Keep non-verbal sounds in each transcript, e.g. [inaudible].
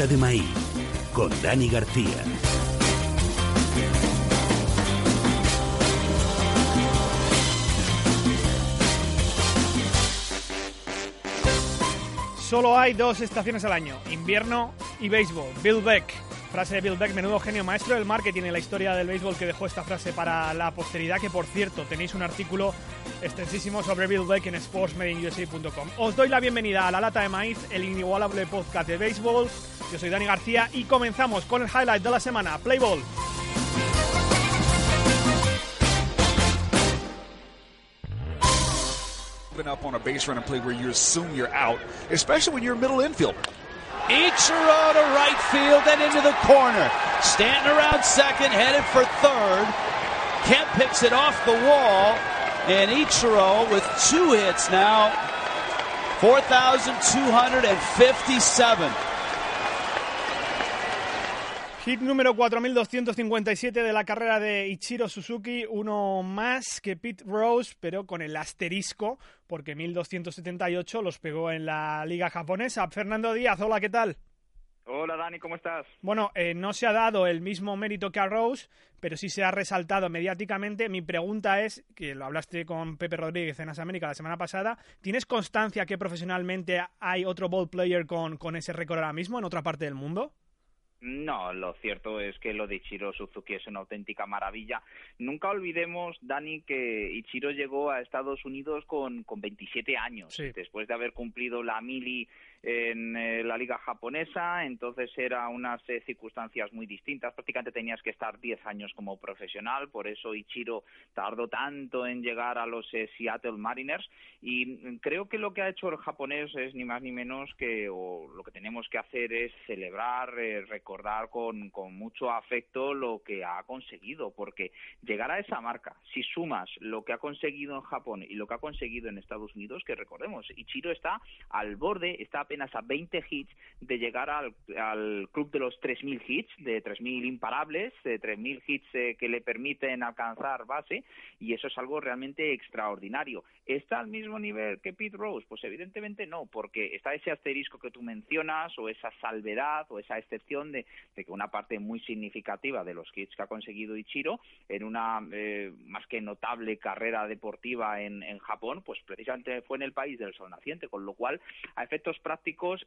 De maíz con Dani García. Solo hay dos estaciones al año, invierno y béisbol. Bill Beck. Frase de Bill Beck, menudo genio maestro del marketing en la historia del béisbol que dejó esta frase para la posteridad, que por cierto tenéis un artículo extensísimo sobre Bill Beck en sportsmadeinusa.com. Os doy la bienvenida a La Lata de Maíz, el inigualable podcast de béisbol. Yo soy Dani García y comenzamos con el highlight de la semana, Play Ball. up on a base running play where you assume you're out, especially when you're middle infield. Ichiro to right field and into the corner. Stanton around second, headed for third. Kemp picks it off the wall, and Ichiro with two hits now. 4,257. Hit número 4257 de la carrera de Ichiro Suzuki, uno más que Pete Rose, pero con el asterisco, porque 1278 los pegó en la liga japonesa. Fernando Díaz, hola, ¿qué tal? Hola Dani, ¿cómo estás? Bueno, eh, no se ha dado el mismo mérito que a Rose, pero sí se ha resaltado mediáticamente. Mi pregunta es, que lo hablaste con Pepe Rodríguez en As América la semana pasada, ¿tienes constancia que profesionalmente hay otro ball player con, con ese récord ahora mismo en otra parte del mundo? No, lo cierto es que lo de Ichiro Suzuki es una auténtica maravilla. Nunca olvidemos, Dani, que Ichiro llegó a Estados Unidos con, con 27 años, Sí. después de haber cumplido la mili en eh, la liga japonesa, entonces era unas eh, circunstancias muy distintas, prácticamente tenías que estar 10 años como profesional, por eso Ichiro tardó tanto en llegar a los eh, Seattle Mariners. Y mm, creo que lo que ha hecho el japonés es ni más ni menos que, o lo que tenemos que hacer es celebrar, eh, recordar con, con mucho afecto lo que ha conseguido, porque llegar a esa marca, si sumas lo que ha conseguido en Japón y lo que ha conseguido en Estados Unidos, que recordemos, Ichiro está al borde, está apenas a 20 hits de llegar al, club de los 3.000 hits, de 3.000 imparables, de 3.000 hits eh, que le permiten alcanzar base, y eso es algo realmente extraordinario. ¿Está al mismo nivel que Pete Rose? Pues evidentemente no, porque está ese asterisco que tú mencionas, o esa salvedad, o esa excepción de, que una parte muy significativa de los hits que ha conseguido Ichiro en una eh, más que notable carrera deportiva en Japón, pues precisamente fue en el país del sol naciente, con lo cual, a efectos prácticos,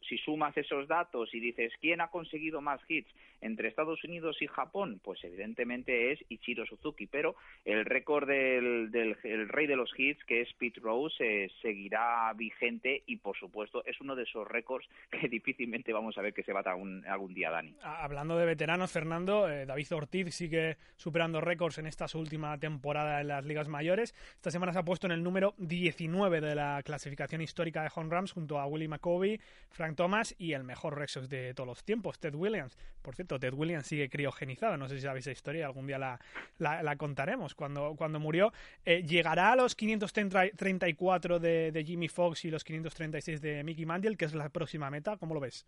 si sumas esos datos y dices quién ha conseguido más hits entre Estados Unidos y Japón, pues evidentemente es Ichiro Suzuki, pero el récord del, del el rey de los hits, que es Pete Rose, eh, seguirá vigente y, por supuesto, es uno de esos récords que [laughs] difícilmente vamos a ver que se bata algún, algún día, Dani. Ah, Hablando de veteranos, Fernando, eh, David Ortiz sigue superando récords en esta su última temporada en las ligas mayores. Esta semana se ha puesto en el número 19 de la clasificación histórica de home runs junto a Willie McCovey, Frank Thomas y el mejor Red Sox de todos los tiempos, Ted Williams. Por cierto, Ted Williams sigue criogenizado, no sé si sabéis esa historia, algún día la, la- la contaremos cuando, cuando murió. Eh, ¿Llegará a los 534 de, de Jimmy Fox y los 536 de Mickey Mantle, que es la próxima meta? ¿Cómo lo ves?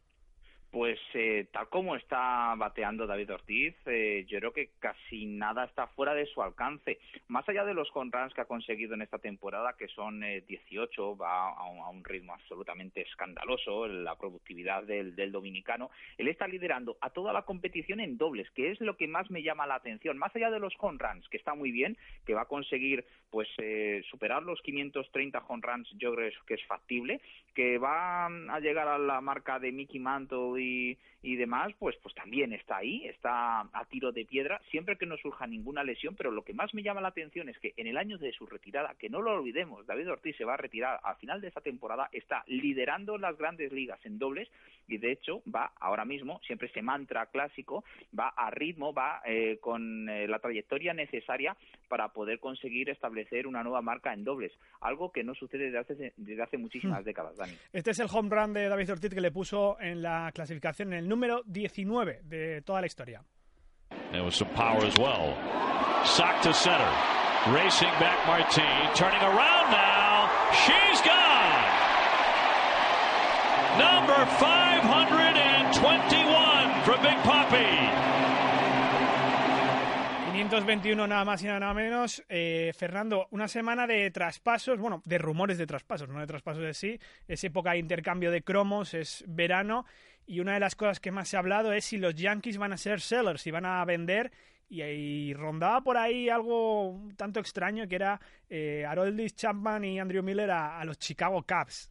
Pues eh, tal como está bateando David Ortiz, eh, yo creo que casi nada está fuera de su alcance. Más allá de los home runs que ha conseguido en esta temporada, que son eh, 18, va a un, ritmo absolutamente escandaloso, la productividad del, del dominicano, él está liderando a toda la competición en dobles, que es lo que más me llama la atención. Más allá de los home runs, que está muy bien, que va a conseguir pues eh, superar los 530 home runs, yo creo que es factible, que va a llegar a la marca de Mickey Mantle y, y demás, pues, pues también está ahí, está a tiro de piedra, siempre que no surja ninguna lesión, pero lo que más me llama la atención es que en el año de su retirada, que no lo olvidemos, David Ortiz se va a retirar al final de esta temporada, está liderando las grandes ligas en dobles y de hecho va ahora mismo, siempre ese mantra clásico, va a ritmo, va eh, con eh, la trayectoria necesaria para poder conseguir establecer una nueva marca en dobles, algo que no sucede desde hace, desde hace muchísimas hmm. décadas, Dani. Este es el home run de David Ortiz que le puso en la clasificación en el número 19 de toda la historia. There was some power as well. Sock to center. Racing back Martine. Turning around now. She's gone. Number 521 for Big Poppy. 521 nada más y nada menos. Eh, Fernando, una semana de traspasos, bueno, de rumores de traspasos, no de traspasos de sí. Es época de intercambio de cromos, es verano. Y una de las cosas que más se ha hablado es si los Yankees van a ser sellers, si van a vender. Y, rondaba por ahí algo tanto extraño que era eh, Haroldis Chapman y Andrew Miller a los Chicago Cubs.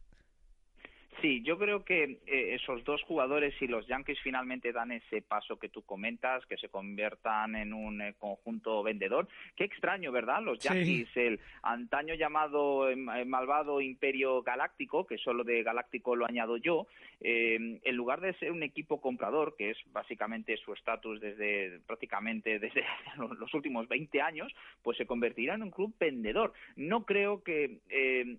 Sí, yo creo que eh, esos dos jugadores, si los Yankees finalmente dan ese paso que tú comentas, que se conviertan en un eh, conjunto vendedor, qué extraño, ¿verdad? Los Yankees, el antaño llamado em, eh, malvado Imperio Galáctico, que solo de Galáctico lo añado yo, en lugar de ser un equipo comprador, que es básicamente su estatus desde prácticamente [laughs] desde los últimos 20 años, pues se convertirá en un club vendedor. No creo que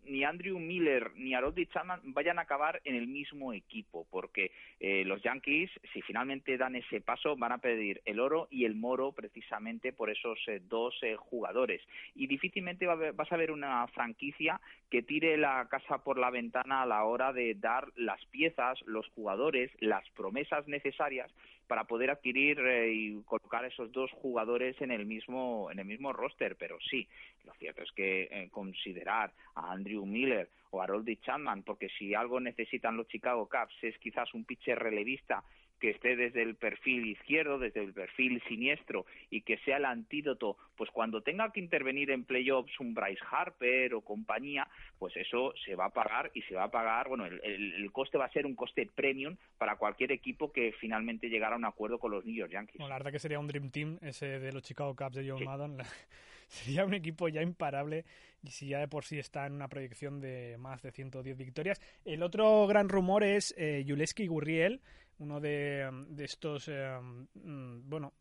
ni Andrew Miller ni Harold Chapman vayan a acabar en el mismo equipo, porque eh, los Yankees, si finalmente dan ese paso, van a pedir el oro y el moro precisamente por esos eh, dos eh, jugadores. Y difícilmente vas a ver una franquicia que tire la casa por la ventana a la hora de dar las piezas, los jugadores, las promesas necesarias para poder adquirir y colocar esos dos jugadores en el mismo en el mismo roster pero sí lo cierto es que considerar a Andrew Miller o Harold Chapman, porque si algo necesitan los Chicago Cubs es quizás un pitcher relevista que esté desde el perfil izquierdo, desde el perfil siniestro y que sea el antídoto, pues cuando tenga que intervenir en playoffs un Bryce Harper o compañía, pues eso se va a pagar y se va a pagar, bueno, el, coste va a ser un coste premium para cualquier equipo que finalmente llegara a un acuerdo con los New York Yankees. la verdad que sería un Dream Team ese de los Chicago Cubs de John Madden. [laughs] sería un equipo ya imparable y si ya de por sí está en una proyección de más de 110 victorias. El otro gran rumor es eh, Gurriel, uno de, estos eh, mm, bueno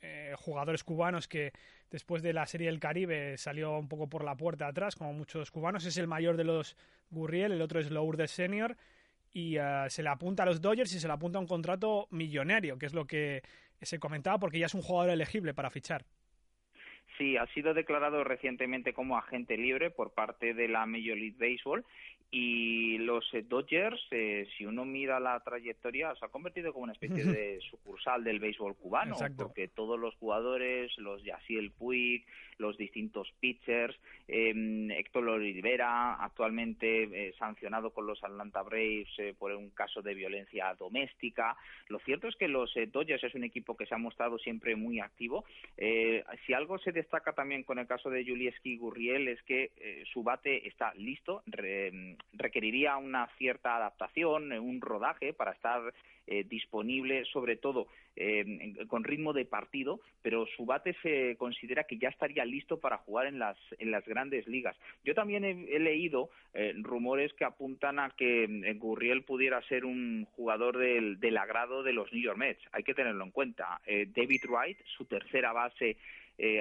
eh, jugadores cubanos que después de la Serie del Caribe salió un poco por la puerta atrás, como muchos cubanos. Es el mayor de los Gurriel, el otro es Lourdes Senior y eh, se le apunta a los Dodgers y se le apunta a un contrato millonario, que es lo que se comentaba porque ya es un jugador elegible para fichar. Sí, ha sido declarado recientemente como agente libre por parte de la Major League Baseball y los eh, Dodgers, eh, si uno mira la trayectoria, se ha convertido como una especie [laughs] de sucursal del béisbol cubano, porque todos los jugadores, los Yasiel Puig, los distintos pitchers, eh, Héctor Olivera, actualmente eh, sancionado con los Atlanta Braves por un caso de violencia doméstica. Lo cierto es que los Dodgers es un equipo que se ha mostrado siempre muy activo. si algo se destaca también con el caso de Julieski Gurriel es que su bate está listo, requeriría una cierta adaptación, un rodaje para estar eh, disponible, sobre todo eh, con ritmo de partido, pero su bate se considera que ya estaría listo para jugar en las, en las grandes ligas. Yo también he, leído eh, rumores que apuntan a que Gurriel pudiera ser un jugador del, del agrado de los New York Mets. Hay que tenerlo en cuenta. David Wright, su tercera base,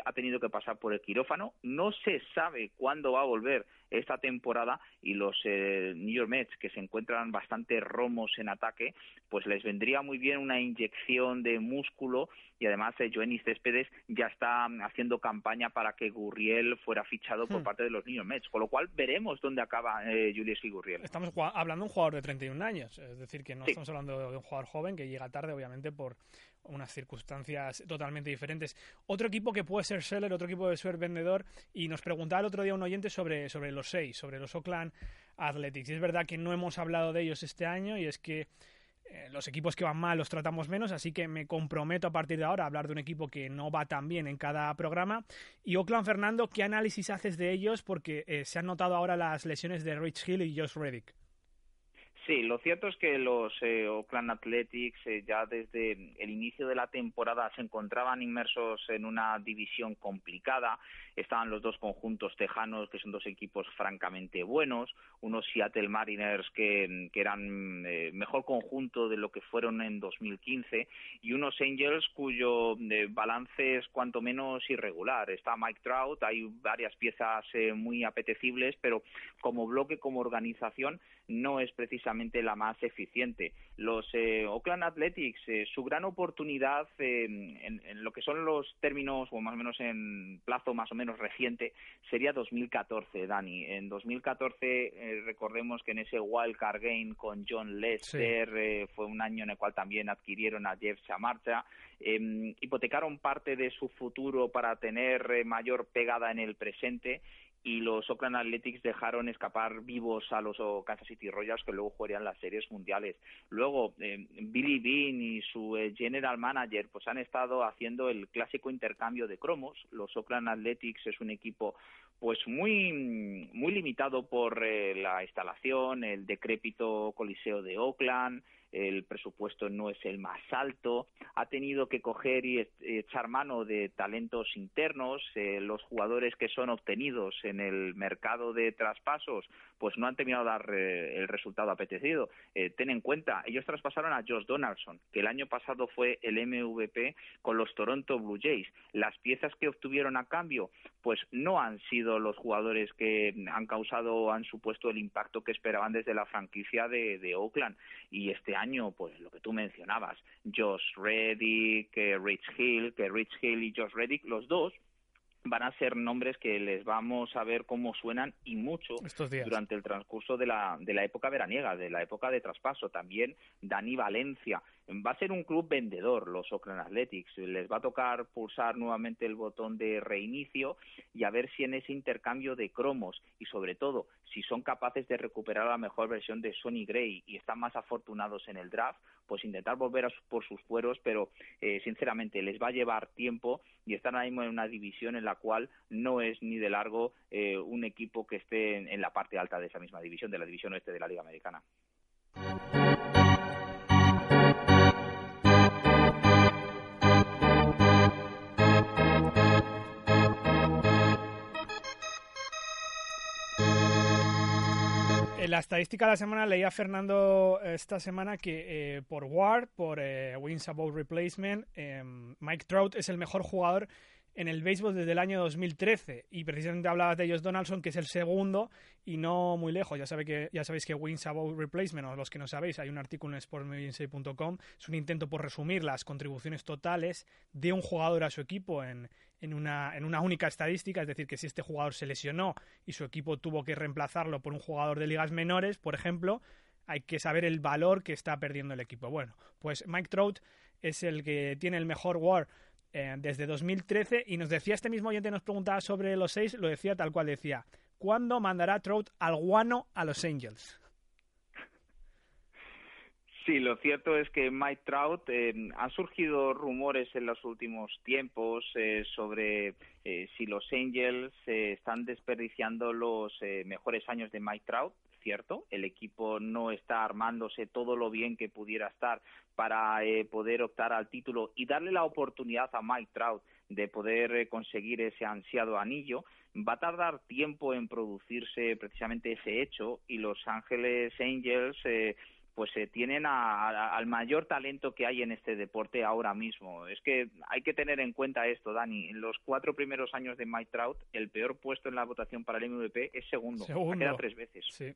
ha tenido que pasar por el quirófano. No se sabe cuándo va a volver esta temporada y los eh, New York Mets, que se encuentran bastante romos en ataque, pues les vendría muy bien una inyección de músculo y además eh, Joenny Céspedes ya está haciendo campaña para que Gurriel fuera fichado por hmm. parte de los New York Mets, con lo cual veremos dónde acaba eh, Julius Gurriel. Estamos hablando de un jugador de 31 años, es decir, que no estamos hablando de un jugador joven que llega tarde, obviamente, por unas circunstancias totalmente diferentes. Otro equipo que puede ser seller, otro equipo de ser vendedor, y nos preguntaba el otro día un oyente sobre, sobre los seis, sobre los Oakland Athletics. Y es verdad que no hemos hablado de ellos este año, y es que eh, los equipos que van mal los tratamos menos, así que me comprometo a partir de ahora a hablar de un equipo que no va tan bien en cada programa. Y Oakland, Fernando, ¿qué análisis haces de ellos? Porque eh, se han notado ahora las lesiones de Rich Hill y Josh Reddick. Sí, lo cierto es que los eh, Oakland Athletics eh, ya desde el inicio de la temporada se encontraban inmersos en una división complicada. Estaban los dos conjuntos tejanos, que son dos equipos francamente buenos, unos Seattle Mariners que, eran eh, mejor conjunto de lo que fueron en 2015 y unos Angels cuyo balance es cuanto menos irregular. Está Mike Trout, hay varias piezas muy apetecibles, pero como bloque, como organización, no es precisamente la más eficiente. Los eh, Oakland Athletics, eh, su gran oportunidad eh, en, lo que son los términos, o más o menos en plazo más o menos reciente, sería 2014, Dani. En 2014, recordemos que en ese wild card game con John Lester fue un año en el cual también adquirieron a Jeff Samarcha, em, hipotecaron parte de su futuro para tener mayor pegada en el presente y los Oakland Athletics dejaron escapar vivos a los Kansas City Royals que luego jugarían las series mundiales. Luego eh, Billy Bean y su eh, general manager pues han estado haciendo el clásico intercambio de cromos. Los Oakland Athletics es un equipo pues muy muy limitado por eh, la instalación, el decrépito coliseo de Oakland, el presupuesto no es el más alto, ha tenido que coger y echar mano de talentos internos, eh, los jugadores que son obtenidos en el mercado de traspasos, pues no han terminado de dar eh, el resultado apetecido. Eh, ten en cuenta, ellos traspasaron a Josh Donaldson, que el año pasado fue el MVP con los Toronto Blue Jays. Las piezas que obtuvieron a cambio, pues no han sido los jugadores que han causado han supuesto el impacto que esperaban desde la franquicia de, de Oakland. Y este año, pues lo que tú mencionabas, Josh Reddick, Rich Hill, que Rich Hill y Josh Reddick, los dos van a ser nombres que les vamos a ver cómo suenan y mucho durante el transcurso de la, de la época veraniega, de la época de traspaso. También Dani Valencia, Va a ser un club vendedor los Oakland Athletics. Les va a tocar pulsar nuevamente el botón de reinicio y a ver si en ese intercambio de cromos y sobre todo si son capaces de recuperar la mejor versión de Sonny Gray y están más afortunados en el draft, pues intentar volver a por sus fueros, pero eh, sinceramente les va a llevar tiempo y están ahora mismo en una división en la cual no es ni de largo eh, un equipo que esté en, en la parte alta de esa misma división, de la división oeste de la Liga Americana. La estadística de la semana leía Fernando esta semana que eh, por WAR, por eh, Wins Above Replacement, em, Mike Trout es el mejor jugador en el béisbol desde el año 2013 y precisamente hablabas de ellos Donaldson que es el segundo y no muy lejos. Ya, sabe que, ya sabéis que Wins Above Replacement o los que no sabéis hay un artículo en sportmediensay.com es un intento por resumir las contribuciones totales de un jugador a su equipo en, en, una, en una única estadística. Es decir que si este jugador se lesionó y su equipo tuvo que reemplazarlo por un jugador de ligas menores por ejemplo hay que saber el valor que está perdiendo el equipo. Bueno pues Mike Trout es el que tiene el mejor WAR eh, desde 2013 y nos decía este mismo oyente, nos preguntaba sobre los seis, lo decía tal cual decía, ¿cuándo mandará Trout al guano a los Angels? Sí, lo cierto es que Mike Trout, eh, han surgido rumores en los últimos tiempos eh, sobre si los Angels están desperdiciando los mejores años de Mike Trout cierto, el equipo no está armándose todo lo bien que pudiera estar para eh, poder optar al título y darle la oportunidad a Mike Trout de poder eh, conseguir ese ansiado anillo, va a tardar tiempo en producirse precisamente ese hecho y Los Ángeles Angels eh, pues se tienen al mayor talento que hay en este deporte ahora mismo. Es que hay que tener en cuenta esto, Dani. En los cuatro primeros años de Mike Trout, el peor puesto en la votación para el MVP es segundo. segundo. Queda tres veces. Sí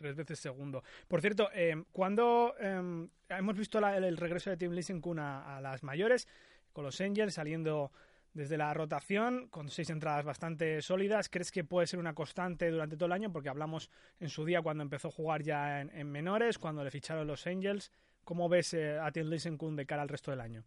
tres veces segundo. Por cierto, eh, cuando eh, hemos visto el, regreso de Tim Lisenkun a, a las mayores, con los Angels saliendo desde la rotación, con seis entradas bastante sólidas, ¿crees que puede ser una constante durante todo el año? Porque hablamos en su día cuando empezó a jugar ya en, menores, cuando le ficharon los Angels. ¿Cómo ves eh, a Tim Lisenkun de cara al resto del año?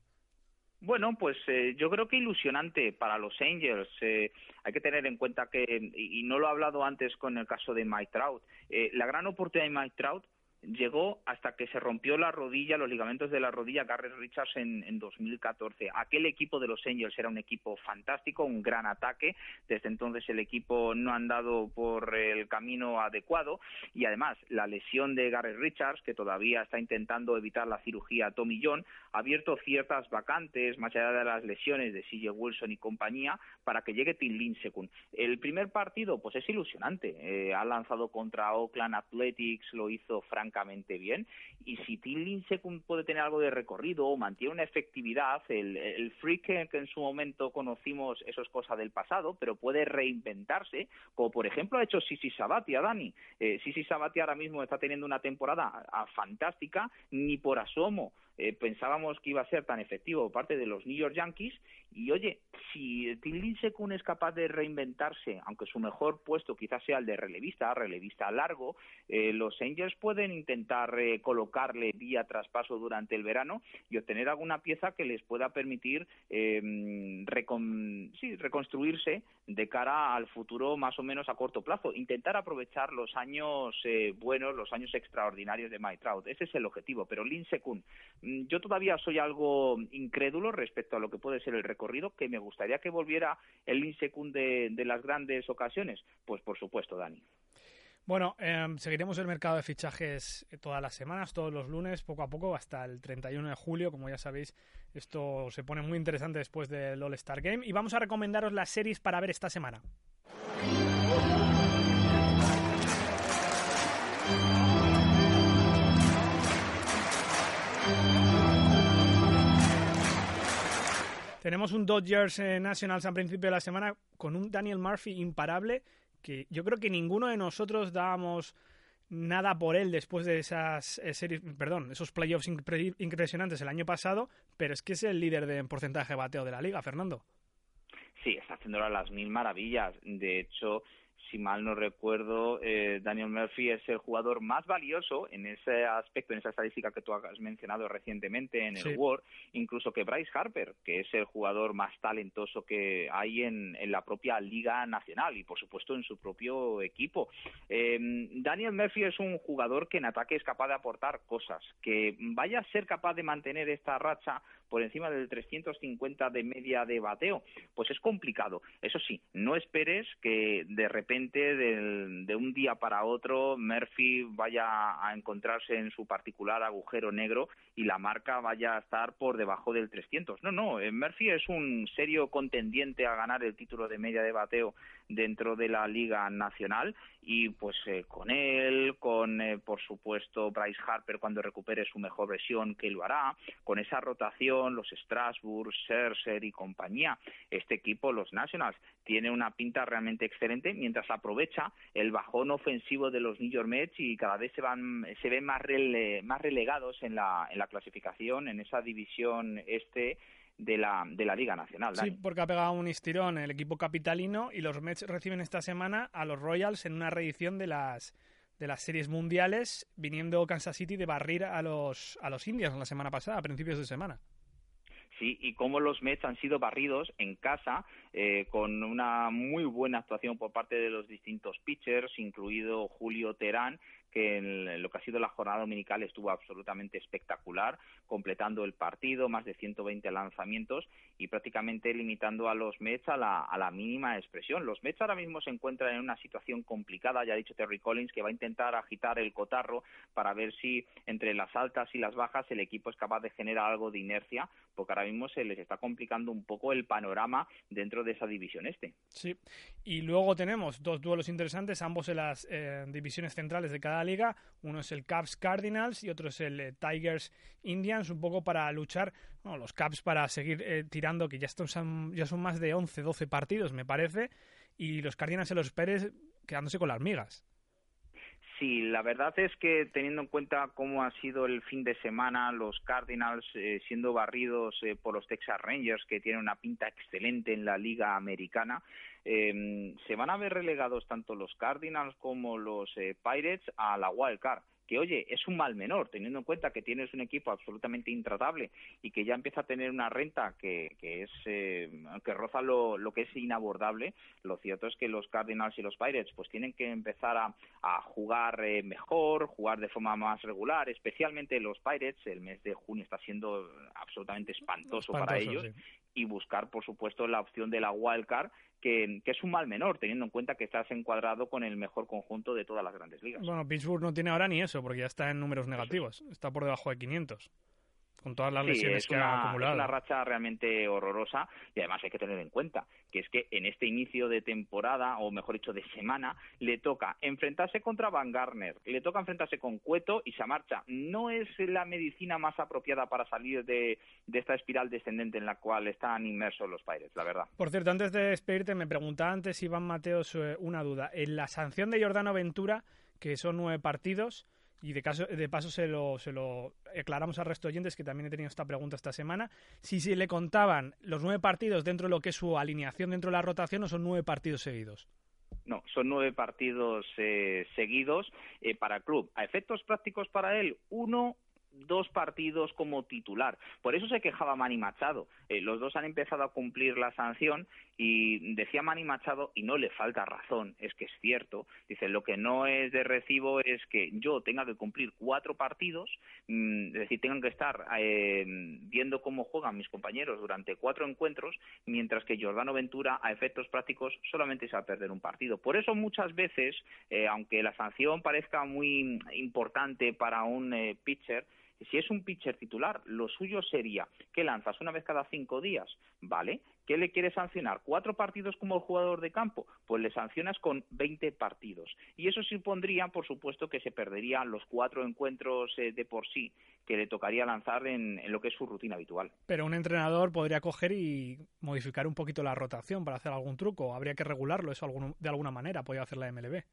Bueno, pues eh, yo creo que ilusionante para los Angels. Eh, hay que tener en cuenta que, y no lo he hablado antes con el caso de Mike Trout, la gran oportunidad de Mike Trout llegó hasta que se rompió la rodilla, los ligamentos de la rodilla Garrett Richards en, en 2014. Aquel equipo de los Angels era un equipo fantástico, un gran ataque. Desde entonces el equipo no ha andado por el camino adecuado y además la lesión de Garrett Richards, que todavía está intentando evitar la cirugía Tommy John, abierto ciertas vacantes más allá de las lesiones de CJ Wilson y compañía para que llegue Tim Lincecum. El primer partido pues es ilusionante. Eh, ha lanzado contra Oakland Athletics, lo hizo francamente bien y si Tim Lincecum puede tener algo de recorrido o mantiene una efectividad, el, el freak que, en su momento conocimos, eso es cosa del pasado, pero puede reinventarse, como por ejemplo ha hecho Sisi Sabatia, Dani. Eh, Sisi Sabatia ahora mismo está teniendo una temporada ah, fantástica, ni por asomo eh, pensábamos que iba a ser tan efectivo por parte de los New York Yankees. Y oye, si Tim Lincecum es capaz de reinventarse, aunque su mejor puesto quizás sea el de relevista, relevista largo, eh, los Angels pueden intentar eh, colocarle vía traspaso durante el verano y obtener alguna pieza que les pueda permitir sí, reconstruirse de cara al futuro más o menos a corto plazo. Intentar aprovechar los años buenos, los años extraordinarios de Mike Trout. Ese es el objetivo. Pero Lincecum Mm, yo todavía soy algo incrédulo respecto a lo que puede ser el recorrido, que me gustaría que volviera el Insecund de, de las grandes ocasiones. Pues por supuesto, Dani. Bueno, em, seguiremos el mercado de fichajes todas las semanas, todos los lunes, poco a poco, hasta el 31 de julio. Como ya sabéis, esto se pone muy interesante después del All-Star Game. Y vamos a recomendaros las series para ver esta semana. Tenemos un Dodgers eh, Nationals al principio de la semana con un Daniel Murphy imparable que yo creo que ninguno de nosotros dábamos nada por él después de esas eh, series, perdón, esos playoffs impresionantes el año pasado, pero es que es el líder de porcentaje de bateo de la liga, Fernando. Sí, está haciendo las mil maravillas. De hecho, si mal no recuerdo, eh, Daniel Murphy es el jugador más valioso en ese aspecto, en esa estadística que tú has mencionado recientemente en el World, incluso que Bryce Harper, que es el jugador más talentoso que hay en, la propia Liga Nacional y, por supuesto, en su propio equipo. Em, Daniel Murphy es un jugador que en ataque es capaz de aportar cosas, que vaya a ser capaz de mantener esta racha por encima del 350 de media de bateo, pues es complicado. Eso sí, no esperes que de repente de un día para otro Murphy vaya a encontrarse en su particular agujero negro y la marca vaya a estar por debajo del 300. No, no, eh, Murphy es un serio contendiente a ganar el título de media de bateo dentro de la Liga Nacional y pues eh, con él, con eh, por supuesto Bryce Harper cuando recupere su mejor versión que lo hará, con esa rotación, los Strasbourg, Scherzer y compañía, este equipo, los Nationals, tiene una pinta realmente excelente mientras aprovecha el bajón ofensivo de los New York Mets y cada vez se van se ven más más relegados en la en la clasificación en esa división este de la, de la Liga Nacional. Sí, porque ha pegado un estirón el equipo capitalino y los Mets reciben esta semana a los Royals en una reedición de las de las series mundiales, viniendo Kansas City de barrir a los, a los Indians la semana pasada, a principios de semana. Sí, y cómo los Mets han sido barridos en casa eh, con una muy buena actuación por parte de los distintos pitchers, incluido Julio Terán, que en lo que ha sido la jornada dominical estuvo absolutamente espectacular, completando el partido, más de 120 lanzamientos y prácticamente limitando a los Mets a la, a la mínima expresión. Los Mets ahora mismo se encuentran en una situación complicada, ya ha dicho Terry Collins, que va a intentar agitar el cotarro para ver si entre las altas y las bajas el equipo es capaz de generar algo de inercia, porque ahora mismo se les está complicando un poco el panorama dentro de esa división este. Sí, y luego tenemos dos duelos interesantes, ambos en las eh, divisiones centrales de cada liga. Uno es el Cubs Cardinals y otro es el eh, Tigers Indians, un poco para luchar, los Cubs para seguir eh, tirando, que ya, son, ya son más de 11, 12 partidos, me parece, y los Cardinals y los Pérez quedándose con las migas. Sí, la verdad es que teniendo en cuenta cómo ha sido el fin de semana, los Cardinals eh, siendo barridos por los Texas Rangers, que tienen una pinta excelente en la liga americana, eh, se van a ver relegados tanto los Cardinals como los eh, Pirates a la wild card que, oye, es un mal menor, teniendo en cuenta que tienes un equipo absolutamente intratable y que ya empieza a tener una renta que, que es eh, que roza lo, lo, que es inabordable, lo cierto es que los Cardinals y los Pirates pues tienen que empezar a, a jugar eh, mejor, jugar de forma más regular, especialmente los Pirates, el mes de junio está siendo absolutamente espantoso, para ellos. Y buscar, por supuesto, la opción de la wildcard, que, que, es un mal menor, teniendo en cuenta que estás encuadrado con el mejor conjunto de todas las grandes ligas. Bueno, Pittsburgh no tiene ahora ni eso, porque ya está en números negativos, está por debajo de 500 con todas las lesiones que ha acumulado. Es una racha realmente horrorosa y además hay que tener en cuenta que es que en este inicio de temporada, o mejor dicho, de semana, le toca enfrentarse contra Van Garner, le toca enfrentarse con Cueto y se marcha. No es la medicina más apropiada para salir de, de esta espiral descendente en la cual están inmersos los Pirates, la verdad. Por cierto, antes de despedirte, me preguntaba antes Iván Mateos eh, una duda. En la sanción de Jordano Ventura, que son nueve partidos, y de, caso, de paso se lo, se lo aclaramos al resto de oyentes, que también he tenido esta pregunta esta semana, si se le contaban los nueve partidos dentro de lo que es su alineación dentro de la rotación o son nueve partidos seguidos. No, son nueve partidos eh, seguidos eh, para el club. A efectos prácticos para él, uno dos partidos como titular. Por eso se quejaba Manny Machado. Eh, los dos han empezado a cumplir la sanción y decía Manny Machado, y no le falta razón, es que es cierto, dice, lo que no es de recibo es que yo tenga que cumplir cuatro partidos, mm, es decir, tengan que estar eh, viendo cómo juegan mis compañeros durante cuatro encuentros, mientras que Jordano Ventura, a efectos prácticos, solamente se va a perder un partido. Por eso muchas veces, eh, aunque la sanción parezca muy importante para un pitcher, si es un pitcher titular, lo suyo sería que lanzas una vez cada cinco días, ¿vale? ¿Qué le quieres sancionar? ¿Cuatro partidos como el jugador de campo? Pues le sancionas con 20 partidos. Y eso supondría, por supuesto, que se perderían los cuatro encuentros eh, de por sí que le tocaría lanzar en, lo que es su rutina habitual. Pero un entrenador podría coger y modificar un poquito la rotación para hacer algún truco. Habría que regularlo eso de alguna manera, podría hacer la MLB.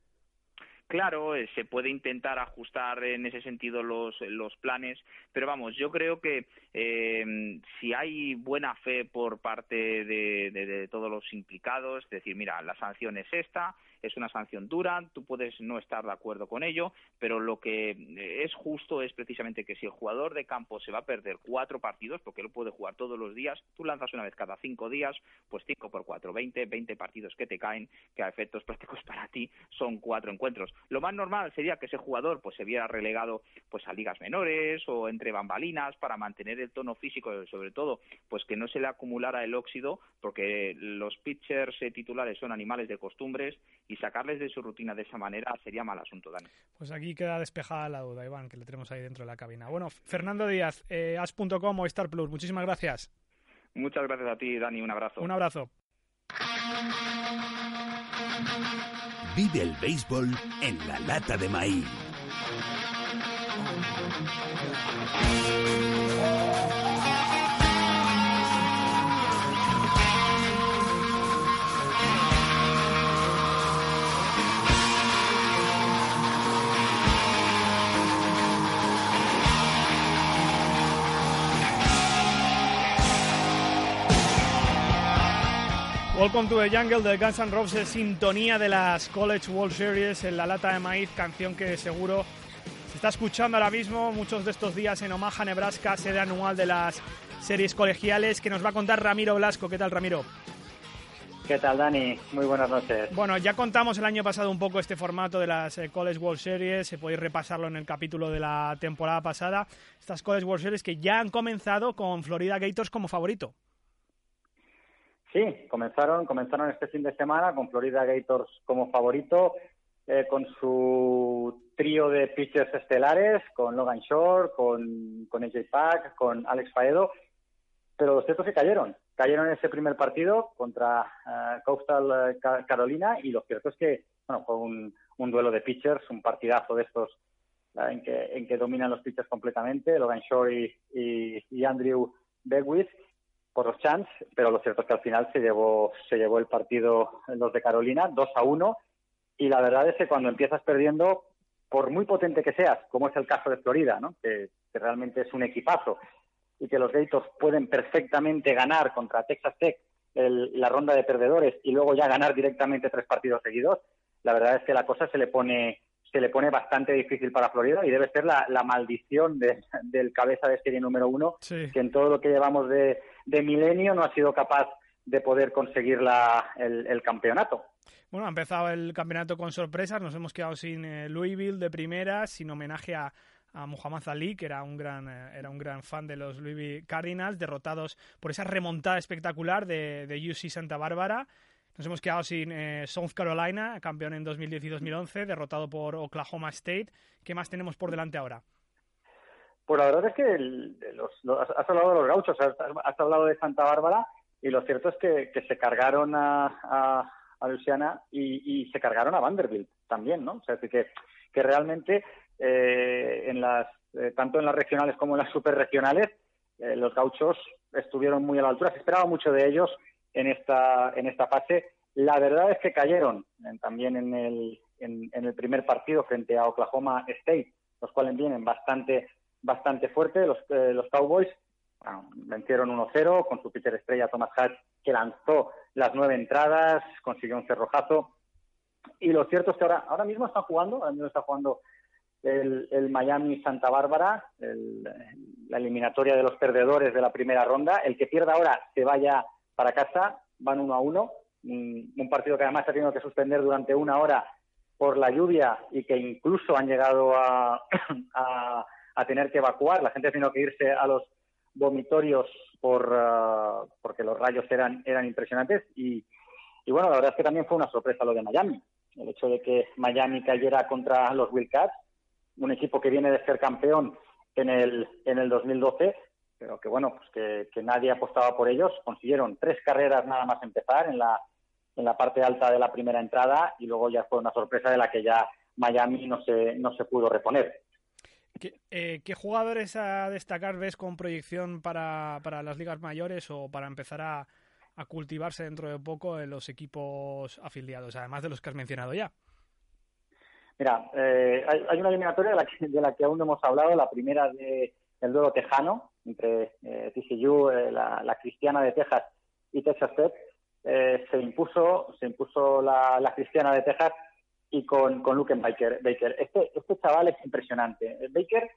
Claro, eh, se puede intentar ajustar en ese sentido los, los planes, pero vamos, yo creo que eh, si hay buena fe por parte de, de, todos los implicados, decir, mira, la sanción es esta, es una sanción dura, tú puedes no estar de acuerdo con ello, pero lo que eh, es justo es precisamente que si el jugador de campo se va a perder cuatro partidos, porque él puede jugar todos los días, tú lanzas una vez cada cinco días, pues cinco por cuatro, veinte, veinte partidos que te caen, que a efectos [laughs] prácticos para ti son cuatro encuentros. Lo más normal sería que ese jugador pues se viera relegado pues a ligas menores o entre bambalinas para mantener el tono físico sobre todo pues que no se le acumulara el óxido porque los pitchers eh, titulares son animales de costumbres y sacarles de su rutina de esa manera sería mal asunto, Dani. Pues aquí queda despejada la duda, Iván, que le tenemos ahí dentro de la cabina. Bueno, Fernando Díaz, eh, as.com o Star Plus, muchísimas gracias. Muchas gracias a ti, Dani, un abrazo. Un abrazo. Vive el béisbol en la lata de maíz. Welcome to the Jungle de Guns N' Roses, sintonía de las College World Series en la lata de maíz, canción que seguro se está escuchando ahora mismo muchos de estos días en Omaha, Nebraska, sede anual de las series colegiales, que nos va a contar Ramiro Blasco. ¿Qué tal, Ramiro? ¿Qué tal, Dani? Muy buenas noches. Bueno, ya contamos el año pasado un poco este formato de las eh, College World Series, se podéis repasarlo en el capítulo de la temporada pasada. Estas College World Series que ya han comenzado con Florida Gators como favorito. Sí, comenzaron, comenzaron este fin de semana con Florida Gators como favorito, eh, con su trío de pitchers estelares, con Logan Shore, con, con AJ Pack, con Alex Faedo, pero los cierto que cayeron. Cayeron en ese primer partido contra uh, Coastal eh, Carolina y lo cierto es que bueno, fue un, duelo de pitchers, un partidazo de estos en, que, en que dominan los pitchers completamente, Logan Shore y, y, Andrew Beckwith por los chance, pero lo cierto es que al final se llevó, se llevó el partido los de Carolina, 2 a 1, y la verdad es que cuando empiezas perdiendo, por muy potente que seas, como es el caso de Florida, ¿no? que, realmente es un equipazo, y que los Gators pueden perfectamente ganar contra Texas Tech la ronda de perdedores y luego ya ganar directamente tres partidos seguidos, la verdad es que la cosa se le pone se le pone bastante difícil para Florida y debe ser la, maldición del cabeza de serie número uno, que en todo lo que llevamos de, milenio no ha sido capaz de poder conseguir la, el, campeonato. Bueno, ha empezado el campeonato con sorpresas, nos hemos quedado sin eh, Louisville de primera, sin homenaje a, Muhammad Ali, que era un gran eh, era un gran fan de los Louisville Cardinals, derrotados por esa remontada espectacular de, de UC Santa Bárbara. Nos hemos quedado sin eh, South Carolina, campeón en 2010 y 2011, derrotado por Oklahoma State. ¿Qué más tenemos por delante ahora? Pues la verdad es que has hablado de los gauchos, has, hablado de Santa Bárbara y lo cierto es que, se cargaron a, a, Luciana y, se cargaron a Vanderbilt también, ¿no? O sea, que, que realmente eh, en las, eh, tanto en las regionales como en las superregionales los gauchos estuvieron muy a la altura. Se esperaba mucho de ellos en esta, en esta fase. La verdad es que cayeron también en el, en, el primer partido frente a Oklahoma State, los cuales vienen bastante, bastante fuerte. Los, eh, los Cowboys vencieron 1-0 con su pitcher estrella Thomas Hatch, que lanzó las nueve entradas, consiguió un cerrojazo. Y lo cierto es que ahora, ahora mismo están jugando, ahora mismo está jugando el, el Miami Santa Bárbara, la eliminatoria de los perdedores de la primera ronda. El que pierda ahora se vaya para casa, van uno a uno. Un partido que además ha tenido que suspender durante una hora por la lluvia y que incluso han llegado a, [coughs] tener que evacuar. La gente ha tenido que irse a los vomitorios por, uh, porque los rayos eran, eran impresionantes. Y, y bueno, la verdad es que también fue una sorpresa lo de Miami. El hecho de que Miami cayera contra los Wildcats, un equipo que viene de ser campeón el, en el 2012 pero que bueno, pues que, nadie apostaba por ellos. Consiguieron tres carreras nada más empezar en la, en la parte alta de la primera entrada y luego ya fue una sorpresa de la que ya Miami no se, no se pudo reponer. ¿Qué, eh, jugadores a destacar ves con proyección para, para las ligas mayores o para empezar a, a, cultivarse dentro de poco en los equipos afiliados, además de los que has mencionado ya? Mira, eh, hay, hay, una eliminatoria de la, que, de la que aún no hemos hablado, la primera de el duelo tejano entre eh, TCU, eh, la, cristiana de Texas y Texas Tech, eh, se impuso se impuso la, cristiana de Texas y con, con Luke Baker. Baker. Este, este chaval es impresionante. Baker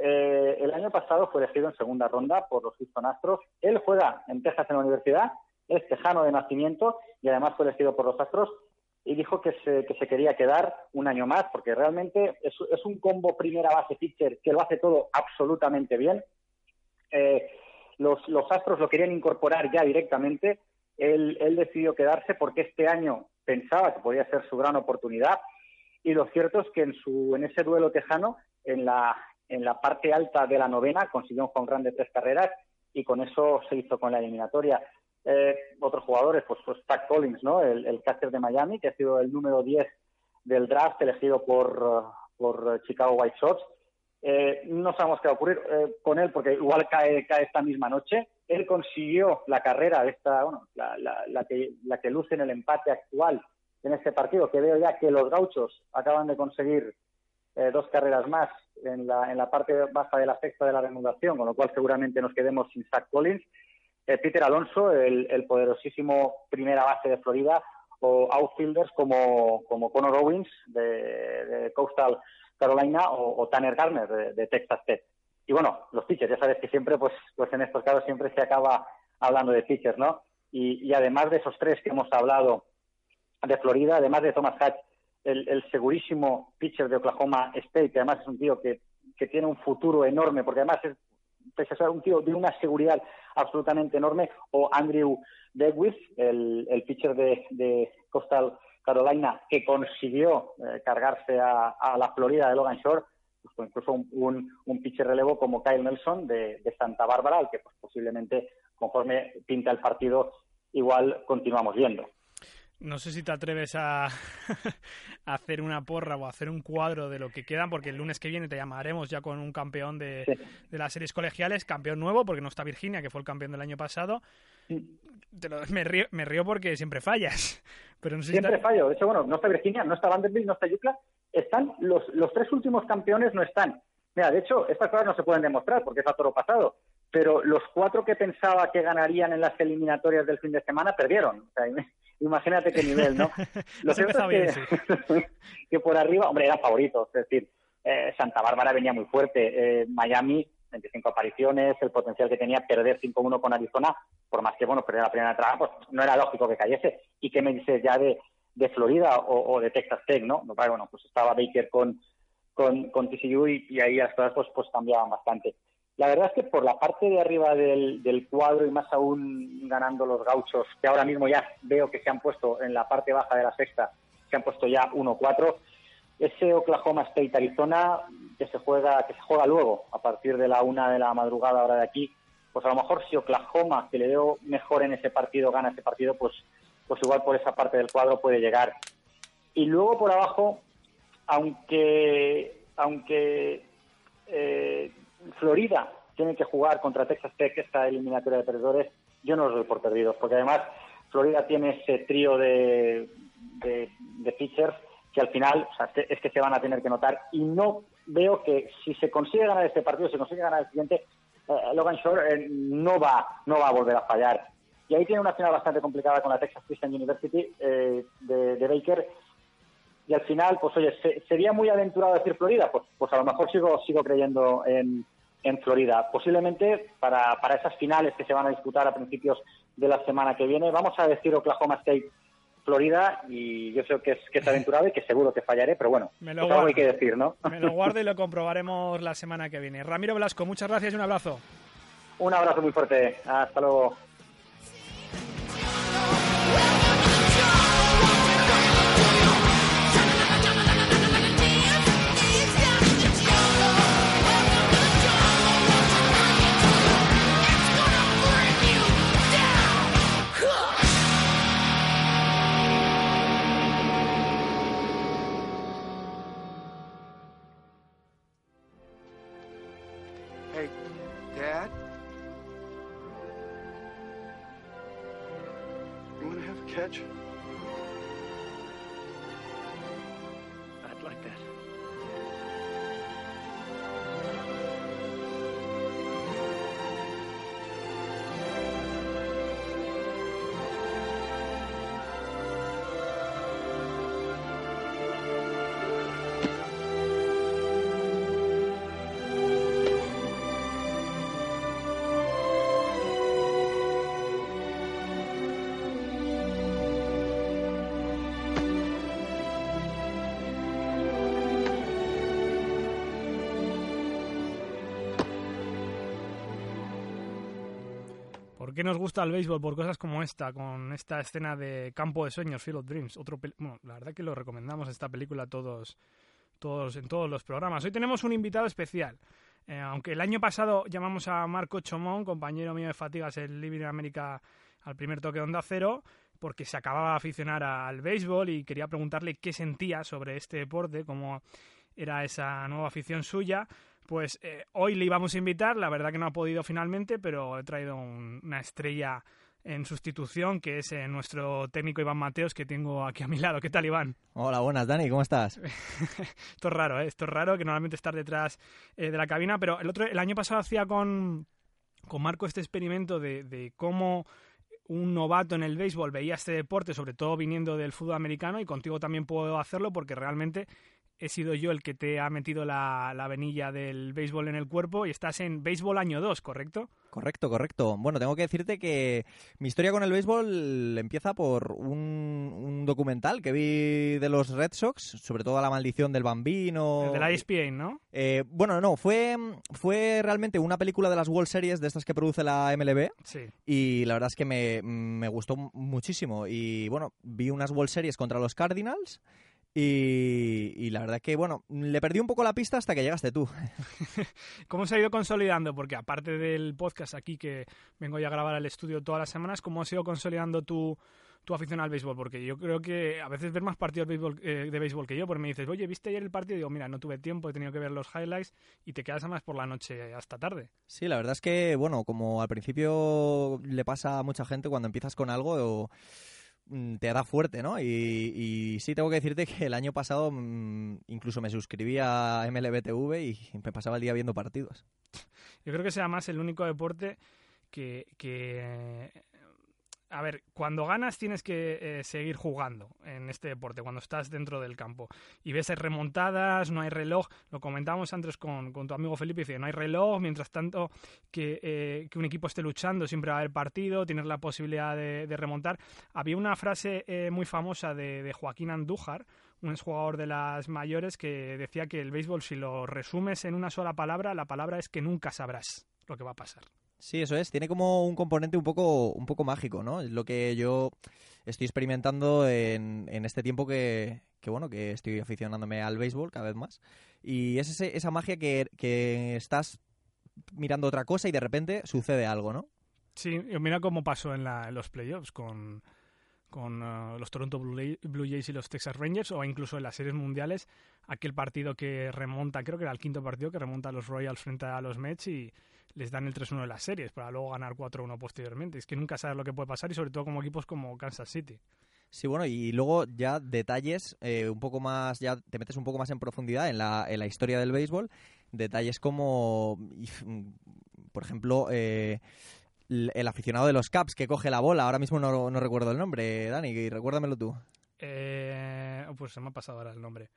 el año pasado fue elegido en segunda ronda por los Houston Astros. Él juega en Texas en la universidad, es tejano de nacimiento y además fue elegido por los Astros y dijo que se, que se quería quedar un año más porque realmente es, es un combo primera base pitcher que lo hace todo absolutamente bien. Eh, los, Astros lo querían incorporar ya directamente. Él, él decidió quedarse porque este año pensaba que podía ser su gran oportunidad y lo cierto es que en, su, en ese duelo tejano, en la, en la parte alta de la novena, consiguió un home run de tres carreras y con eso se hizo con la eliminatoria. Eh, otros jugadores, pues, pues Collins, ¿no? El, el catcher de Miami, que ha sido el número 10 del draft elegido por, por Chicago White Sox. Eh, no sabemos qué va a ocurrir eh, con él porque igual cae, cae esta misma noche. Él consiguió la carrera de esta, bueno, la, la, que, la que luce en el empate actual en este partido, que veo ya que los gauchos acaban de conseguir eh, dos carreras más en la, en la parte baja de la sexta de la reanudación, con lo cual seguramente nos quedemos sin Zach Collins. Peter Alonso, el, poderosísimo primera base de Florida, o outfielders como, como Connor Owens de, Coastal Carolina o, Tanner Garner de, Texas Tech. Y bueno, los pitchers, ya sabes que siempre, pues, pues en estos casos siempre se acaba hablando de pitchers, ¿no? Y, además de esos tres que hemos hablado de Florida, además de Thomas Hatch, el, segurísimo pitcher de Oklahoma State, que además es un tío que, que tiene un futuro enorme, porque además es pese a ser un tío de una seguridad absolutamente enorme, o Andrew Beckwith, el, el pitcher de, Coastal Carolina, que consiguió eh, cargarse a, la Florida de Logan Shore, pues, incluso un, un, pitcher relevo como Kyle Nelson de, Santa Bárbara, al que pues, posiblemente, conforme pinta el partido, igual continuamos viendo. No sé si te atreves [laughs] a, hacer una porra o a hacer un cuadro de lo que quedan, porque el lunes que viene te llamaremos ya con un campeón de, las series colegiales, campeón nuevo, porque no está Virginia, que fue el campeón del año pasado. Me, río, me río porque siempre fallas. [laughs] Pero no sé siempre fallo. De hecho, bueno, no está Virginia, no está Vanderbilt, no está Yucla. Están los, los tres últimos campeones no están. Mira, de hecho, estas cosas no se pueden demostrar porque es a toro pasado. Pero los cuatro que pensaba que ganarían en las eliminatorias del fin de semana perdieron. O sea, imagínate qué nivel, ¿no? [laughs] Lo cierto es que, [laughs] que, por arriba, hombre, eran favoritos, es decir, eh, Santa Bárbara venía muy fuerte, eh, Miami 25 apariciones, el potencial que tenía perder 5-1 con Arizona, por más que, bueno, perder la primera entrada, pues no era lógico que cayese. ¿Y qué me dices ya de, Florida o, de Texas Tech, no? Bueno, pues estaba Baker con, con, con TCU y, ahí las cosas pues, pues cambiaban bastante. La verdad es que por la parte de arriba del, cuadro y más aún ganando los gauchos, que ahora mismo ya veo que se han puesto en la parte baja de la sexta, se han puesto ya 1-4, ese Oklahoma State Arizona que se juega que se juega luego a partir de la una de la madrugada hora de aquí pues a lo mejor si Oklahoma que le veo mejor en ese partido gana ese partido pues pues igual por esa parte del cuadro puede llegar. Y luego por abajo aunque aunque eh, Florida tiene que jugar contra Texas Tech esta eliminatoria de perdedores yo no los doy por perdidos porque además Florida tiene ese trío de, de, de pitchers que al final es que se van a tener que notar y no veo que si se consigue ganar este partido, si se consigue ganar el siguiente, eh, Logan Shore eh, no va no va a volver a fallar. Y ahí tiene una final bastante complicada con la Texas Christian University eh, de, Baker. Y al final, pues oye, sería muy aventurado decir Florida, pues, pues a lo mejor sigo, sigo creyendo en, en Florida. Posiblemente para, para esas finales que se van a disputar a principios de la semana que viene, vamos a decir Oklahoma State Florida y yo creo que es, que es aventurado y que seguro que fallaré, pero bueno, me lo pues hay que decir, ¿no? Me lo guardo y lo [laughs] comprobaremos la semana que viene. Ramiro Velasco, muchas gracias y un abrazo. Un abrazo muy fuerte. Hasta luego. Qué nos gusta el béisbol? Por cosas como esta, con esta escena de Campo de Sueños, Field of Dreams. Otro la verdad que lo recomendamos esta película todos, todos, en todos los programas. Hoy tenemos un invitado especial. Eh, aunque el año pasado llamamos a Marco Chomón, compañero mío de Fatigas en Living América al primer toque de Onda Cero, porque se acababa de aficionar al béisbol y quería preguntarle qué sentía sobre este deporte, cómo era esa nueva afición suya. Pues eh, hoy le íbamos a invitar, la verdad que no ha podido finalmente, pero he traído una estrella en sustitución, que es eh, nuestro técnico Iván Mateos, que tengo aquí a mi lado. ¿Qué tal, Iván? Hola, buenas, Dani, ¿cómo estás? [laughs] esto es raro, ¿eh? Esto es raro, que normalmente estar detrás eh, de la cabina, pero el otro el año pasado hacía con, con Marco este experimento de, de cómo un novato en el béisbol veía este deporte, sobre todo viniendo del fútbol americano, y contigo también puedo hacerlo porque realmente he sido yo el que te ha metido la, la venilla del béisbol en el cuerpo y estás en béisbol año 2, ¿correcto? Correcto, correcto. Bueno, tengo que decirte que mi historia con el béisbol empieza por un, documental que vi de los Red Sox, sobre todo la maldición del bambino. El de la ESPN, ¿no? Eh, bueno, no, fue, fue realmente una película de las World Series, de estas que produce la MLB. Sí. Y la verdad es que me, me gustó muchísimo. Y bueno, vi unas World Series contra los Cardinals y, la verdad que, bueno, le perdí un poco la pista hasta que llegaste tú. [laughs] ¿Cómo se ha ido consolidando? Porque aparte del podcast aquí que vengo ya a grabar al estudio todas las semanas, ¿cómo has ido consolidando tu, tu afición al béisbol? Porque yo creo que a veces ves más partidos de béisbol, eh, de béisbol que yo, porque me dices, oye, ¿viste ayer el partido? Y digo, mira, no tuve tiempo, he tenido que ver los highlights y te quedas más por la noche hasta tarde. Sí, la verdad es que, bueno, como al principio le pasa a mucha gente cuando empiezas con algo... O te da fuerte, ¿no? Y, sí tengo que decirte que el año pasado mm, incluso me suscribí a MLBTV y me pasaba el día viendo partidos. Yo creo que sea más el único deporte que, a ver, cuando ganas tienes que eh, seguir jugando en este deporte, cuando estás dentro del campo. Y ves remontadas, no hay reloj. Lo comentábamos antes con, con tu amigo Felipe, dice, no hay reloj, mientras tanto que, eh, un equipo esté luchando, siempre va a haber partido, tienes la posibilidad de, remontar. Había una frase eh, muy famosa de, de Joaquín Andújar, un exjugador de las mayores, que decía que el béisbol, si lo resumes en una sola palabra, la palabra es que nunca sabrás lo que va a pasar. Sí, eso es. Tiene como un componente un poco, un poco mágico, ¿no? Es lo que yo estoy experimentando en, en este tiempo que, que, bueno, que estoy aficionándome al béisbol cada vez más. Y es ese, esa magia que, que estás mirando otra cosa y de repente sucede algo, ¿no? Sí, mira cómo pasó en, la, en los playoffs con, con uh, los Toronto Blue, Blue, Jays y los Texas Rangers, o incluso en las series mundiales, aquel partido que remonta, creo que era el quinto partido, que remonta a los Royals frente a los Mets y les dan el 3-1 de las series, para luego ganar 4-1 posteriormente. Es que nunca sabes lo que puede pasar y sobre todo como equipos como Kansas City. Sí, bueno, y luego ya detalles eh, un poco más, ya te metes un poco más en profundidad en la, en la historia del béisbol, detalles como, por ejemplo, eh, el aficionado de los Caps que coge la bola, ahora mismo no, no recuerdo el nombre, Dani, recuérdamelo tú. Eh, pues se me ha pasado ahora el nombre.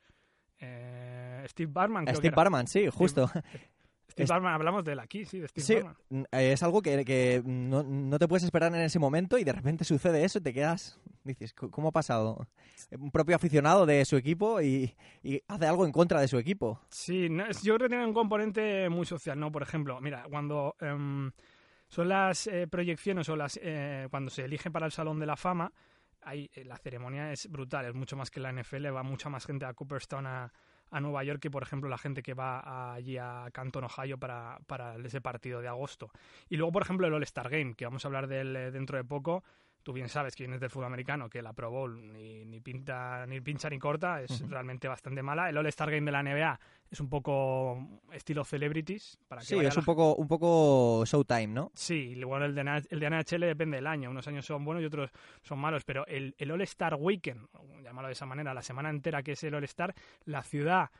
Eh, Steve Barman. Creo Steve que Barman, sí, justo. [laughs] Steve, Steve Barman, hablamos de él aquí, sí, de Steve sí, Barman. Es algo que, que no, no, te puedes esperar en ese momento y de repente sucede eso y te quedas, dices, ¿cómo ha pasado? Un propio aficionado de su equipo y, y hace algo en contra de su equipo. Sí, no, yo creo que tiene un componente muy social, ¿no? Por ejemplo, mira, cuando... Um, son las eh, proyecciones o las eh, cuando se eligen para el Salón de la Fama, hay, eh, la ceremonia es brutal, es mucho más que la NFL, va mucha más gente a Cooperstown, a, a Nueva York, que por ejemplo la gente que va allí a Canton, Ohio para, para, ese partido de agosto. Y luego, por ejemplo, el All-Star Game, que vamos a hablar de él dentro de poco. Tú bien sabes que vienes del fútbol americano, que la Pro Bowl ni, ni pinta, ni pincha ni corta, es uh -huh. realmente bastante mala. El All-Star Game de la NBA es un poco estilo celebrities. Para que sí, es un poco, un poco showtime, ¿no? Sí, igual el de, el de NHL depende del año. Unos años son buenos y otros son malos. Pero el, el All-Star Weekend, llámalo de esa manera, la semana entera que es el All-Star, la ciudad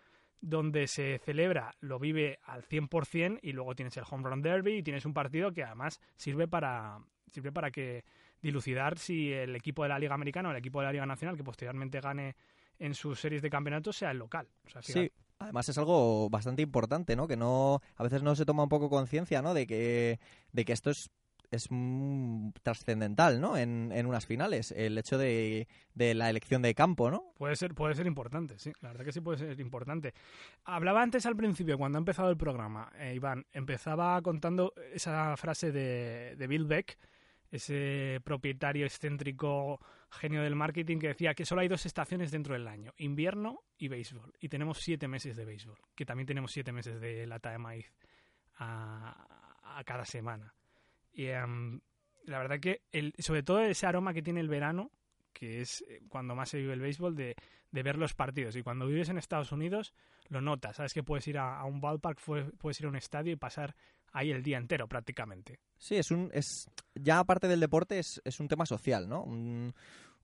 donde se celebra lo vive al 100% y luego tienes el Home Run Derby y tienes un partido que además sirve para, sirve para que dilucidar si el equipo de la Liga Americana o el equipo de la Liga Nacional que posteriormente gane en sus series de campeonatos sea el local. O sea, sí, además es algo bastante importante, ¿no? Que no a veces no se toma un poco conciencia, ¿no? De que de que esto es es trascendental, ¿no? En, en, unas finales, el hecho de, de, la elección de campo, ¿no? Puede ser, puede ser importante, sí, la verdad que sí puede ser importante. Hablaba antes al principio, cuando ha empezado el programa, eh, Iván, empezaba contando esa frase de, de Bill Beck, ese propietario excéntrico genio del marketing que decía que solo hay dos estaciones dentro del año, invierno y béisbol. Y tenemos siete meses de béisbol, que también tenemos siete meses de lata de maíz a, cada semana. Y um, la verdad que, el, sobre todo ese aroma que tiene el verano, que es cuando más se vive el béisbol, de, de, ver los partidos. Y cuando vives en Estados Unidos, lo notas. Sabes que puedes ir a un ballpark, puedes ir a un estadio y pasar ahí el día entero prácticamente. Sí, es un, es, ya aparte del deporte es, es un tema social, ¿no? Un,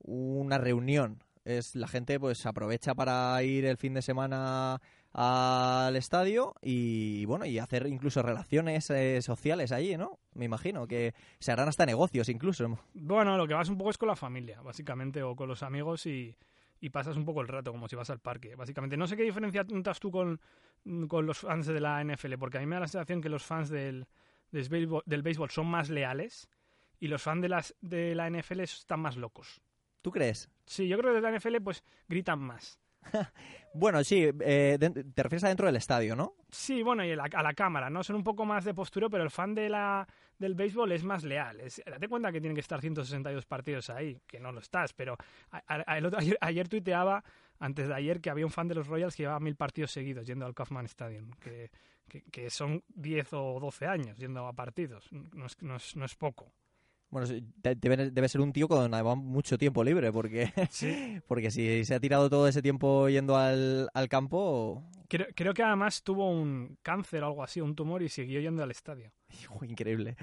una reunión. Es, la gente pues aprovecha para ir el fin de semana al estadio y bueno y hacer incluso relaciones eh, sociales allí, ¿no? Me imagino que se harán hasta negocios incluso. Bueno, lo que vas un poco es con la familia, básicamente, o con los amigos y, y pasas un poco el rato como si vas al parque, básicamente. No sé qué diferencia notas tú con, con los fans de la NFL, porque a mí me da la sensación que los fans del, del, béisbol, del béisbol son más leales y los fans de, las, de la NFL están más locos. ¿Tú crees? Sí, yo creo que de la NFL pues gritan más. [laughs] bueno, sí, eh, te refieres a dentro del estadio, ¿no? Sí, bueno, y a la, a la, cámara, ¿no? Son un poco más de postura, pero el fan del béisbol es más leal. Es, date cuenta que tienen que estar 162 partidos ahí, que no lo estás, pero a, el otro, [laughs] ayer, ayer, tuiteaba, antes de ayer, que había un fan de los Royals que llevaba mil partidos seguidos yendo al Kaufman Stadium, que, que, que son 10 o 12 años yendo a partidos, no es, no es, no es poco. Bueno, debe, debe, ser un tío con además mucho tiempo libre, porque, ¿Sí? [laughs] porque si se ha tirado todo ese tiempo yendo al, al campo... Creo, creo, que además tuvo un cáncer o algo así, un tumor, y siguió yendo al estadio. [laughs] Increíble.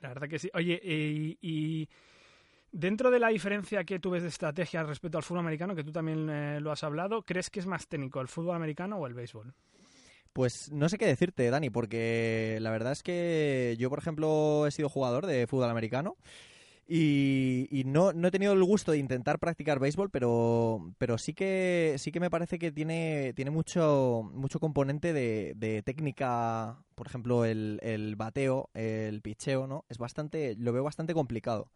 La verdad que sí. Oye, y, y dentro de la diferencia que tú ves de estrategia respecto al fútbol americano, que tú también eh, lo has hablado, ¿crees que es más técnico el fútbol americano o el béisbol? Pues no sé qué decirte, Dani, porque la verdad es que yo, por ejemplo, he sido jugador de fútbol americano Y, no, no, he tenido el gusto de intentar practicar béisbol, pero, pero sí que sí que me parece que tiene, tiene mucho, mucho componente de, de técnica, por ejemplo, el, el bateo, el picheo, ¿no? Es bastante, lo veo bastante complicado.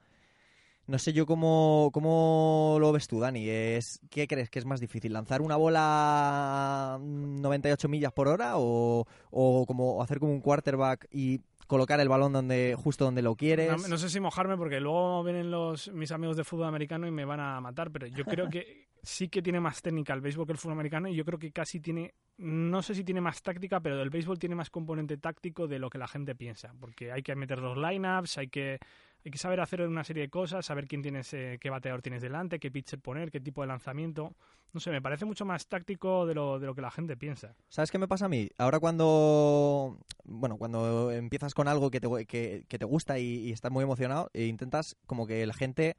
No sé yo cómo, cómo lo ves tú, Dani. Es, ¿Qué crees que es más difícil? ¿Lanzar una bola 98 millas por hora o, o como hacer como un quarterback y colocar el balón donde justo donde lo quieres? No, sé si mojarme porque luego vienen los mis amigos de fútbol americano y me van a matar, pero yo creo que [laughs] sí que tiene más técnica el béisbol que el fútbol americano y yo creo que casi tiene, no sé si tiene más táctica, pero el béisbol tiene más componente táctico de lo que la gente piensa, porque hay que meter los lineups, hay que hay que saber hacer una serie de cosas, saber quién tienes, eh, qué bateador tienes delante, qué pitcher poner, qué tipo de lanzamiento. No sé, me parece mucho más táctico de lo, de lo que la gente piensa. ¿Sabes qué me pasa a mí? Ahora cuando, bueno, cuando empiezas con algo que te, que, te gusta y, estás muy emocionado, e intentas como que la gente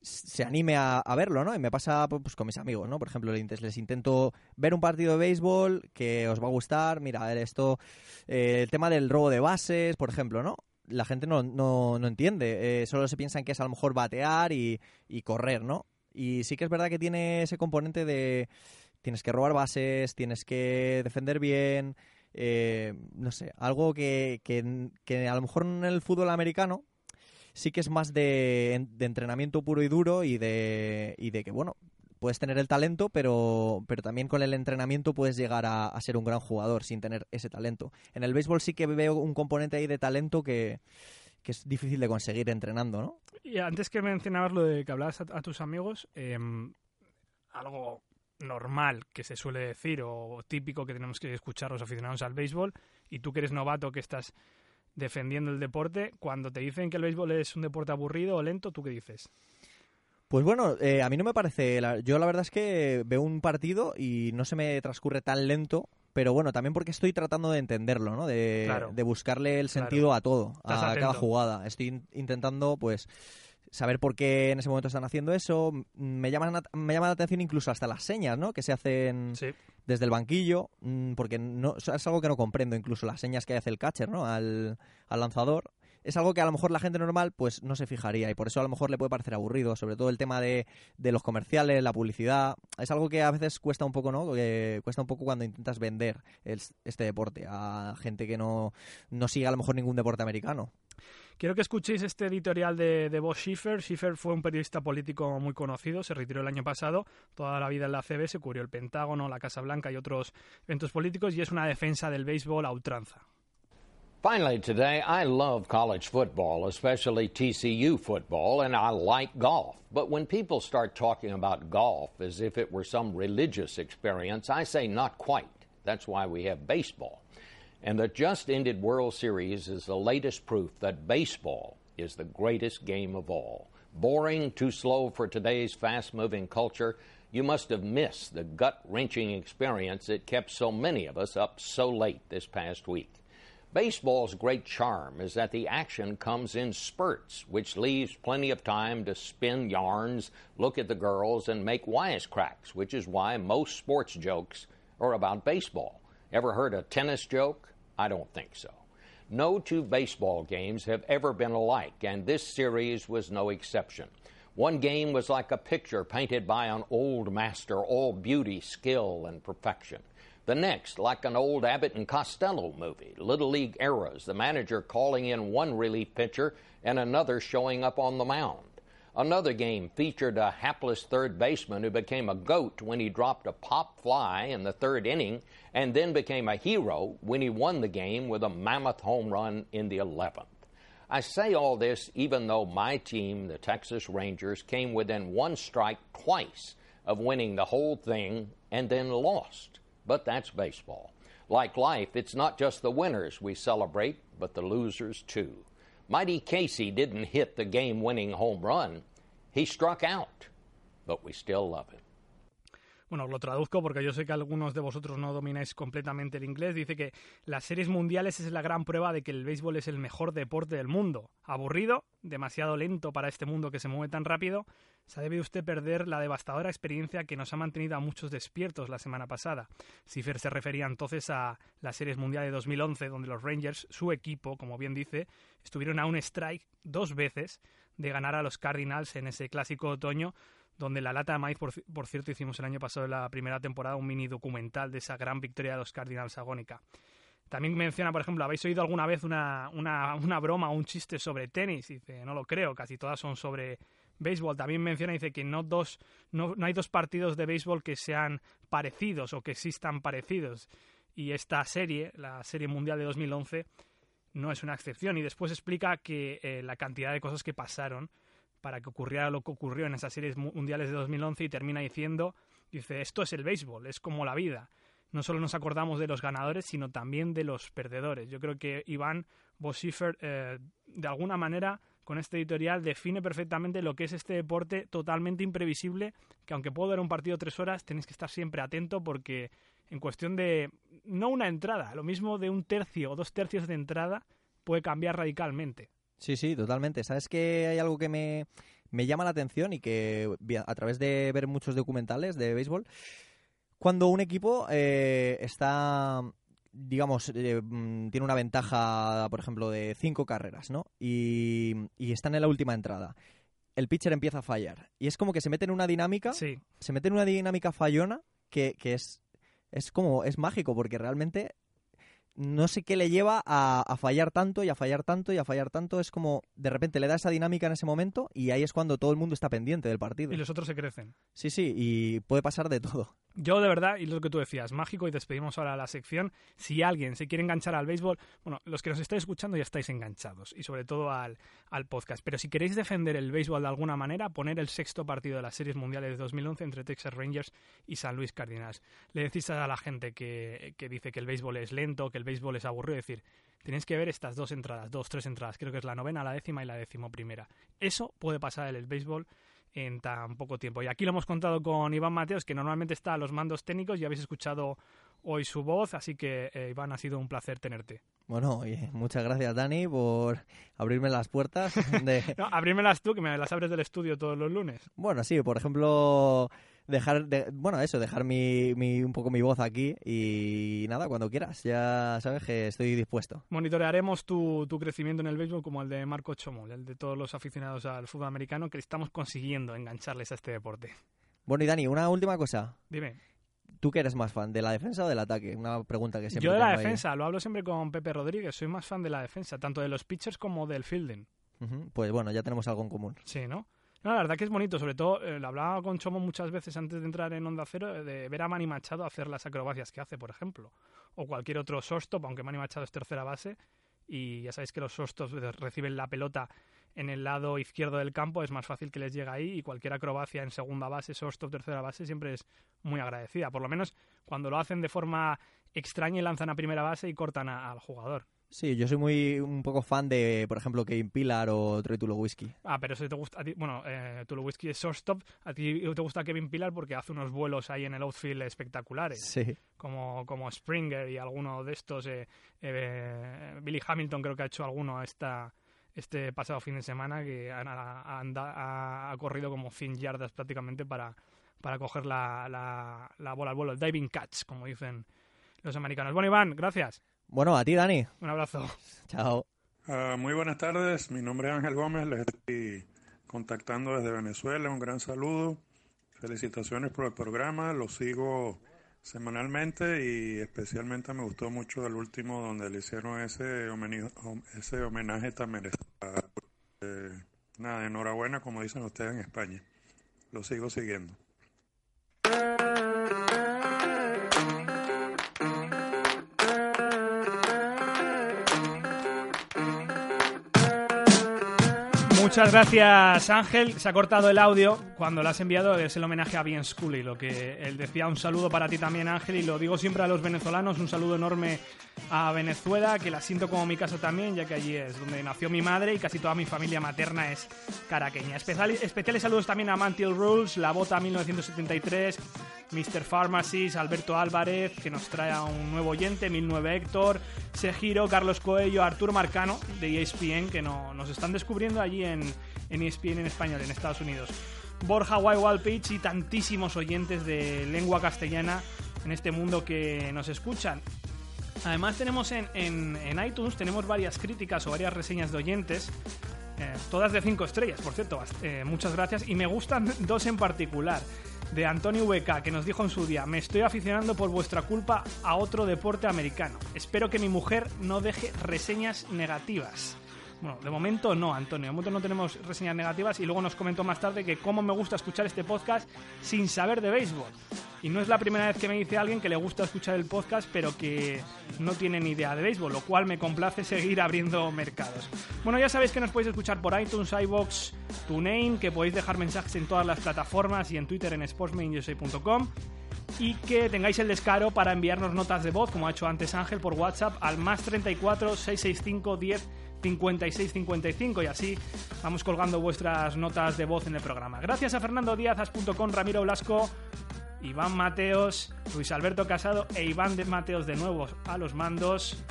se anime a, verlo, ¿no? Y me pasa pues, con mis amigos, ¿no? Por ejemplo, les intento ver un partido de béisbol que os va a gustar. Mira, esto, eh, el tema del robo de bases, por ejemplo, ¿no? La gente no, no, no entiende. Eh, solo se piensan que es a lo mejor batear y, y correr, ¿no? Y sí que es verdad que tiene ese componente de tienes que robar bases, tienes que defender bien, eh, no sé, algo que, que, que, a lo mejor en el fútbol americano sí que es más de, de entrenamiento puro y duro y de, y de que, bueno, puedes tener el talento, pero, pero también con el entrenamiento puedes llegar a, ser un gran jugador sin tener ese talento. En el béisbol sí que veo un componente ahí de talento que, es difícil de conseguir entrenando, ¿no? Y antes que mencionabas lo de que hablabas a, tus amigos, em, algo normal que se suele decir o típico que tenemos que escuchar los aficionados al béisbol y tú que eres novato que estás defendiendo el deporte, cuando te dicen que el béisbol es un deporte aburrido o lento, ¿tú qué dices? Pues bueno, eh, a mí no me parece. yo la verdad es que veo un partido y no se me transcurre tan lento, pero bueno, también porque estoy tratando de entenderlo, ¿no? De, buscarle el sentido a todo, a cada jugada. Estoy intentando, pues saber por qué en ese momento están haciendo eso. Me llama, me llama la atención incluso hasta las señas, ¿no? Que se hacen desde el banquillo, mm, porque no, es algo que no comprendo, incluso las señas que hace el catcher, ¿no? Al, al lanzador es algo que a lo mejor la gente normal pues no se fijaría y por eso a lo mejor le puede parecer aburrido, sobre todo el tema de, de los comerciales, la publicidad, es algo que a veces cuesta un poco, ¿no? Cuesta un poco cuando intentas vender este deporte a gente que no, no sigue a lo mejor ningún deporte americano. Quiero que escuchéis este editorial de, de Bob Schiffer. Schiffer fue un periodista político muy conocido, se retiró el año pasado, toda la vida en la CB, se cubrió el Pentágono, la Casa Blanca y otros eventos políticos y es una defensa del béisbol a ultranza. Finally, today, I love college football, especially TCU football, and I like golf. But when people start talking about golf as if it were some religious experience, I say not quite. That's why we have baseball. And the just ended World Series is the latest proof that baseball is the greatest game of all. Boring, too slow for today's fast moving culture, you must have missed the gut wrenching experience that kept so many of us up so late this past week. Baseball's great charm is that the action comes in spurts, which leaves plenty of time to spin yarns, look at the girls, and make wisecracks, which is why most sports jokes are about baseball. Ever heard a tennis joke? I don't think so. No two baseball games have ever been alike, and this series was no exception. One game was like a picture painted by an old master, all beauty, skill, and perfection. The next, like an old Abbott and Costello movie, Little League eras, the manager calling in one relief pitcher and another showing up on the mound. Another game featured a hapless third baseman who became a goat when he dropped a pop fly in the third inning and then became a hero when he won the game with a mammoth home run in the 11th. I say all this even though my team, the Texas Rangers, came within one strike twice of winning the whole thing and then lost. But that's baseball. Like life, it's not just the winners we celebrate, but the losers too. Mighty Casey didn't hit the game winning home run, he struck out, but we still love him. Bueno, lo traduzco porque yo sé que algunos de vosotros no domináis completamente el inglés. Dice que las series mundiales es la gran prueba de que el béisbol es el mejor deporte del mundo. Aburrido, demasiado lento para este mundo que se mueve tan rápido, se debe usted perder la devastadora experiencia que nos ha mantenido a muchos despiertos la semana pasada. Cifer se refería entonces a la Series Mundial de 2011, donde los Rangers, su equipo, como bien dice, estuvieron a un strike dos veces de ganar a los Cardinals en ese clásico otoño donde la lata de maíz, por, por, cierto, hicimos el año pasado en la primera temporada un mini documental de esa gran victoria de los Cardinals agónica. También menciona, por ejemplo, ¿habéis oído alguna vez una, una, una broma o un chiste sobre tenis? Y dice, no lo creo, casi todas son sobre béisbol. También menciona, dice que no, dos, no, no hay dos partidos de béisbol que sean parecidos o que existan parecidos. Y esta serie, la serie mundial de 2011, no es una excepción. Y después explica que eh, la cantidad de cosas que pasaron para que ocurriera lo que ocurrió en esas series mundiales de 2011 y termina diciendo, dice, esto es el béisbol, es como la vida. No solo nos acordamos de los ganadores, sino también de los perdedores. Yo creo que Iván Bosifer, eh, de alguna manera, con este editorial define perfectamente lo que es este deporte totalmente imprevisible, que aunque puedo dar un partido tres horas, tenéis que estar siempre atento porque en cuestión de, no una entrada, lo mismo de un tercio o dos tercios de entrada puede cambiar radicalmente. Sí, sí, totalmente. ¿Sabes que hay algo que me, me llama la atención y que a través de ver muchos documentales de béisbol, cuando un equipo eh, está, digamos, eh, mm, tiene una ventaja, por ejemplo, de cinco carreras, ¿no? Y, y están en la última entrada. El pitcher empieza a fallar. Y es como que se mete en una dinámica, Sí. se mete en una dinámica fallona que, que es, es como, es mágico, porque realmente no sé qué le lleva a, a, fallar tanto y a fallar tanto y a fallar tanto. Es como de repente le da esa dinámica en ese momento y ahí es cuando todo el mundo está pendiente del partido. Y los otros se crecen. Sí, sí, y puede pasar de todo. Yo de verdad, y lo que tú decías, mágico, y despedimos ahora la sección. Si alguien se quiere enganchar al béisbol, bueno, los que nos estáis escuchando ya estáis enganchados, y sobre todo al, al podcast. Pero si queréis defender el béisbol de alguna manera, poner el sexto partido de las series mundiales de 2011 entre Texas Rangers y San Luis Cardinals. Le decís a la gente que, que dice que el béisbol es lento, que el béisbol es aburrido, decir, tenéis que ver estas dos entradas, dos, tres entradas, creo que es la novena, la décima y la décimo primera. Eso puede pasar en el béisbol en tan poco tiempo. Y aquí lo hemos contado con Iván Mateos, que normalmente está a los mandos técnicos y habéis escuchado hoy su voz, así que eh, Iván, ha sido un placer tenerte. Bueno, oye, muchas gracias Dani por abrirme las puertas. De... [laughs] no, abrímelas tú, que me las abres del estudio todos los lunes. Bueno, sí, por ejemplo, dejar, de, bueno, eso, dejar mi, mi, un poco mi voz aquí y nada, cuando quieras, ya sabes que estoy dispuesto. Monitorearemos tu, tu crecimiento en el béisbol como el de Marco Chomol, el de todos los aficionados al fútbol americano que estamos consiguiendo engancharles a este deporte. Bueno, y Dani, una última cosa. Dime. ¿Tú que eres más fan, de la defensa o del ataque? Una pregunta que siempre Yo de la defensa, lo hablo siempre con Pepe Rodríguez, soy más fan de la defensa, tanto de los pitchers como del fielding. Uh -huh. Pues bueno, ya tenemos algo en común. Sí, ¿no? No, la verdad que es bonito, sobre todo, eh, lo hablaba con Chomo muchas veces antes de entrar en Onda Cero, de ver a Manny Machado hacer las acrobacias que hace, por ejemplo, o cualquier otro shortstop, aunque Manny Machado es tercera base, y ya sabéis que los shortstops reciben la pelota en el lado izquierdo del campo, es más fácil que les llegue ahí, y cualquier acrobacia en segunda base, shortstop, tercera base, siempre es muy agradecida, por lo menos cuando lo hacen de forma extraña y lanzan a primera base y cortan al jugador. Sí, yo soy muy un poco fan de, por ejemplo, Kevin Pillar o Troy Tulowitzki. Ah, pero si te gusta, a ti, bueno, eh, Tulowitzki es shortstop, a ti te gusta Kevin Pillar porque hace unos vuelos ahí en el outfield espectaculares. Sí. Como, como Springer y alguno de estos, eh, eh, Billy Hamilton creo que ha hecho alguno esta, este pasado fin de semana que ha, ha, ha, ha corrido como 100 yardas prácticamente para, para coger la, la, la bola al vuelo, el diving catch, como dicen los americanos. Bueno, Iván, gracias. Bueno, a ti, Dani. Un abrazo. Chao. Uh, muy buenas tardes. Mi nombre es Ángel Gómez. Les estoy contactando desde Venezuela. Un gran saludo. Felicitaciones por el programa. Lo sigo semanalmente y especialmente me gustó mucho el último donde le hicieron ese homenaje, ese homenaje tan merecido. Eh, nada, enhorabuena, como dicen ustedes en España. Lo sigo siguiendo. Muchas gracias Ángel, se ha cortado el audio cuando lo has enviado, es el homenaje a Bien Scully, lo que él decía, un saludo para ti también Ángel y lo digo siempre a los venezolanos, un saludo enorme a Venezuela, que la siento como mi casa también, ya que allí es donde nació mi madre y casi toda mi familia materna es caraqueña. Especial, especiales saludos también a Mantil Rules, La Bota 1973, Mr. Pharmacies, Alberto Álvarez, que nos trae a un nuevo oyente, 1009 Héctor, Sejiro, Carlos Coello, Arturo Marcano de ESPN, que no, nos están descubriendo allí en, en ESPN en español, en Estados Unidos. Borja Pitch y tantísimos oyentes de lengua castellana en este mundo que nos escuchan. Además tenemos en, en, en, iTunes tenemos varias críticas o varias reseñas de oyentes. Eh, todas de 5 estrellas, por cierto. Eh, muchas gracias. Y me gustan [laughs] dos en particular. De Antonio VK, que nos dijo en su día, me estoy aficionando por vuestra culpa a otro deporte americano. Espero que mi mujer no deje reseñas negativas. Bueno, de momento no, Antonio. De momento no tenemos reseñas negativas y luego nos comentó más tarde que cómo me gusta escuchar este podcast sin saber de béisbol. Y no es la primera vez que me dice alguien que le gusta escuchar el podcast pero que no tiene ni idea de béisbol, lo cual me complace seguir abriendo mercados. Bueno, ya sabéis que nos podéis escuchar por iTunes, iBox, TuneIn, que podéis dejar mensajes en todas las plataformas y en Twitter en sportsmanusa.com y que tengáis el descaro para enviarnos notas de voz, como ha hecho antes Ángel, por WhatsApp al más 34 665 10 56 55 y así vamos colgando vuestras notas de voz en el programa. Gracias a Fernando Díaz, As.com, Ramiro Blasco, Iván Mateos, Luis Alberto Casado e Iván de Mateos de nuevo a los mandos.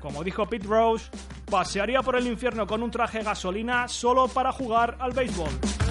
Como dijo Pete Rose, pasearía por el infierno con un traje gasolina solo para jugar al béisbol.